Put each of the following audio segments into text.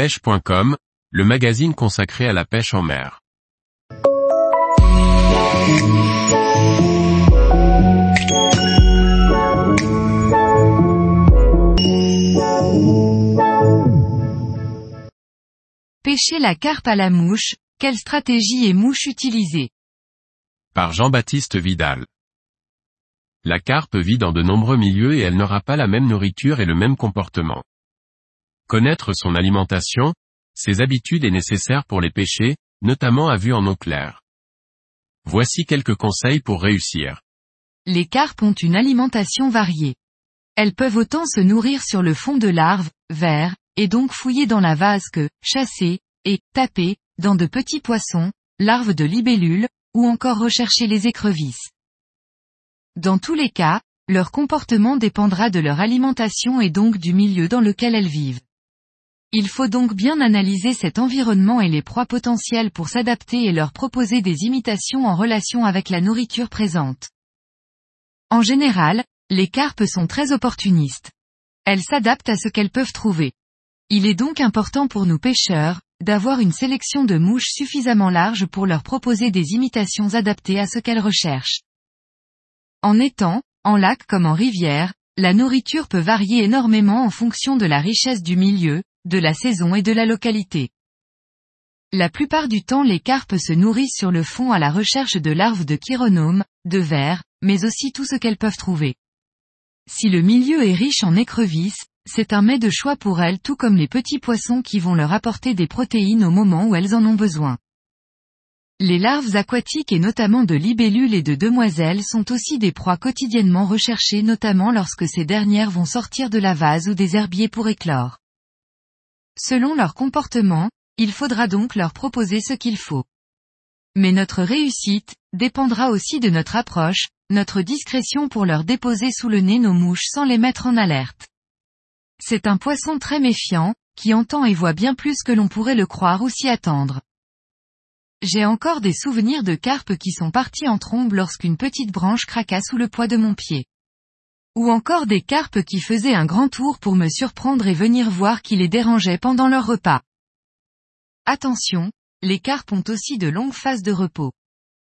pêche.com, le magazine consacré à la pêche en mer. Pêcher la carpe à la mouche, quelle stratégie et mouche utiliser? Par Jean-Baptiste Vidal. La carpe vit dans de nombreux milieux et elle n'aura pas la même nourriture et le même comportement. Connaître son alimentation, ses habitudes est nécessaire pour les pêcher, notamment à vue en eau claire. Voici quelques conseils pour réussir. Les carpes ont une alimentation variée. Elles peuvent autant se nourrir sur le fond de larves, vers, et donc fouiller dans la vase que, chasser, et, taper, dans de petits poissons, larves de libellules, ou encore rechercher les écrevisses. Dans tous les cas, leur comportement dépendra de leur alimentation et donc du milieu dans lequel elles vivent. Il faut donc bien analyser cet environnement et les proies potentielles pour s'adapter et leur proposer des imitations en relation avec la nourriture présente. En général, les carpes sont très opportunistes. Elles s'adaptent à ce qu'elles peuvent trouver. Il est donc important pour nous pêcheurs, d'avoir une sélection de mouches suffisamment large pour leur proposer des imitations adaptées à ce qu'elles recherchent. En étang, en lac comme en rivière, la nourriture peut varier énormément en fonction de la richesse du milieu, de la saison et de la localité. La plupart du temps les carpes se nourrissent sur le fond à la recherche de larves de chironomes, de vers, mais aussi tout ce qu'elles peuvent trouver. Si le milieu est riche en écrevisses, c'est un mets de choix pour elles tout comme les petits poissons qui vont leur apporter des protéines au moment où elles en ont besoin. Les larves aquatiques et notamment de libellules et de demoiselles sont aussi des proies quotidiennement recherchées notamment lorsque ces dernières vont sortir de la vase ou des herbiers pour éclore. Selon leur comportement, il faudra donc leur proposer ce qu'il faut. Mais notre réussite, dépendra aussi de notre approche, notre discrétion pour leur déposer sous le nez nos mouches sans les mettre en alerte. C'est un poisson très méfiant, qui entend et voit bien plus que l'on pourrait le croire ou s'y attendre. J'ai encore des souvenirs de carpes qui sont partis en trombe lorsqu'une petite branche craqua sous le poids de mon pied. Ou encore des carpes qui faisaient un grand tour pour me surprendre et venir voir qui les dérangeait pendant leur repas. Attention, les carpes ont aussi de longues phases de repos.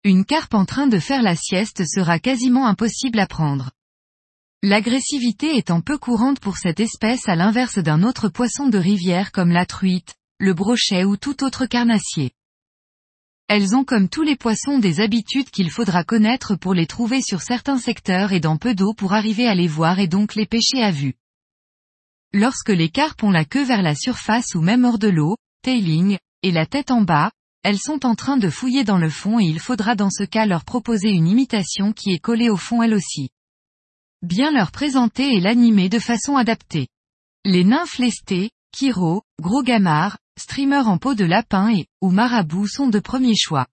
Une carpe en train de faire la sieste sera quasiment impossible à prendre. L'agressivité étant peu courante pour cette espèce à l'inverse d'un autre poisson de rivière comme la truite, le brochet ou tout autre carnassier. Elles ont comme tous les poissons des habitudes qu'il faudra connaître pour les trouver sur certains secteurs et dans peu d'eau pour arriver à les voir et donc les pêcher à vue. Lorsque les carpes ont la queue vers la surface ou même hors de l'eau, tailing, et la tête en bas, elles sont en train de fouiller dans le fond et il faudra dans ce cas leur proposer une imitation qui est collée au fond elle aussi. Bien leur présenter et l'animer de façon adaptée. Les nymphes lestées, Kiro, gros gamard, streamer en peau de lapin et, ou marabout sont de premiers choix.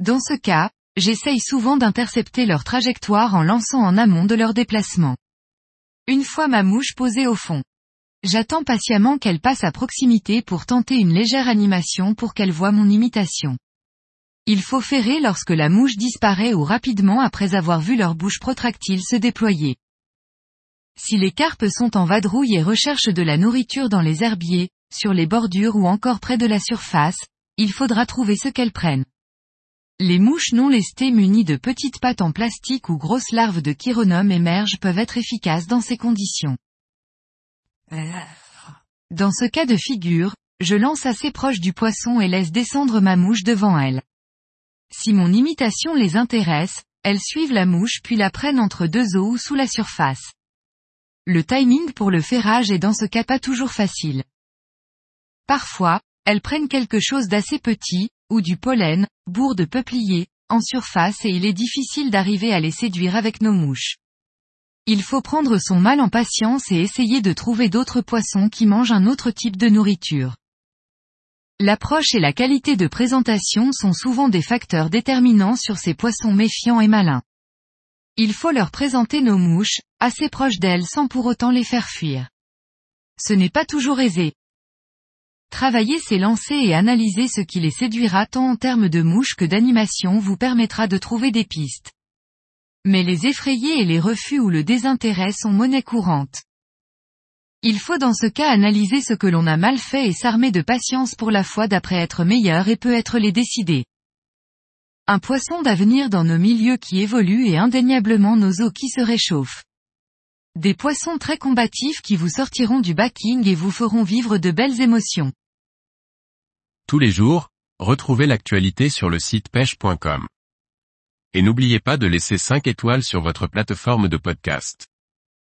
Dans ce cas, j'essaye souvent d'intercepter leur trajectoire en lançant en amont de leur déplacement. Une fois ma mouche posée au fond. J'attends patiemment qu'elle passe à proximité pour tenter une légère animation pour qu'elle voie mon imitation. Il faut ferrer lorsque la mouche disparaît ou rapidement après avoir vu leur bouche protractile se déployer. Si les carpes sont en vadrouille et recherchent de la nourriture dans les herbiers, sur les bordures ou encore près de la surface, il faudra trouver ce qu'elles prennent. Les mouches non lestées munies de petites pattes en plastique ou grosses larves de chironome émergent peuvent être efficaces dans ces conditions. Dans ce cas de figure, je lance assez proche du poisson et laisse descendre ma mouche devant elle. Si mon imitation les intéresse, elles suivent la mouche puis la prennent entre deux eaux ou sous la surface. Le timing pour le ferrage est dans ce cas pas toujours facile. Parfois, elles prennent quelque chose d'assez petit, ou du pollen, bourre de peuplier, en surface et il est difficile d'arriver à les séduire avec nos mouches. Il faut prendre son mal en patience et essayer de trouver d'autres poissons qui mangent un autre type de nourriture. L'approche et la qualité de présentation sont souvent des facteurs déterminants sur ces poissons méfiants et malins. Il faut leur présenter nos mouches, assez proches d'elles sans pour autant les faire fuir. Ce n'est pas toujours aisé, Travailler ces lancers et analyser ce qui les séduira tant en termes de mouches que d'animation vous permettra de trouver des pistes. Mais les effrayés et les refus ou le désintérêt sont monnaie courante. Il faut dans ce cas analyser ce que l'on a mal fait et s'armer de patience pour la fois d'après être meilleur et peut être les décider. Un poisson d'avenir dans nos milieux qui évoluent et indéniablement nos eaux qui se réchauffent. Des poissons très combatifs qui vous sortiront du backing et vous feront vivre de belles émotions. Tous les jours, retrouvez l'actualité sur le site pêche.com. Et n'oubliez pas de laisser 5 étoiles sur votre plateforme de podcast.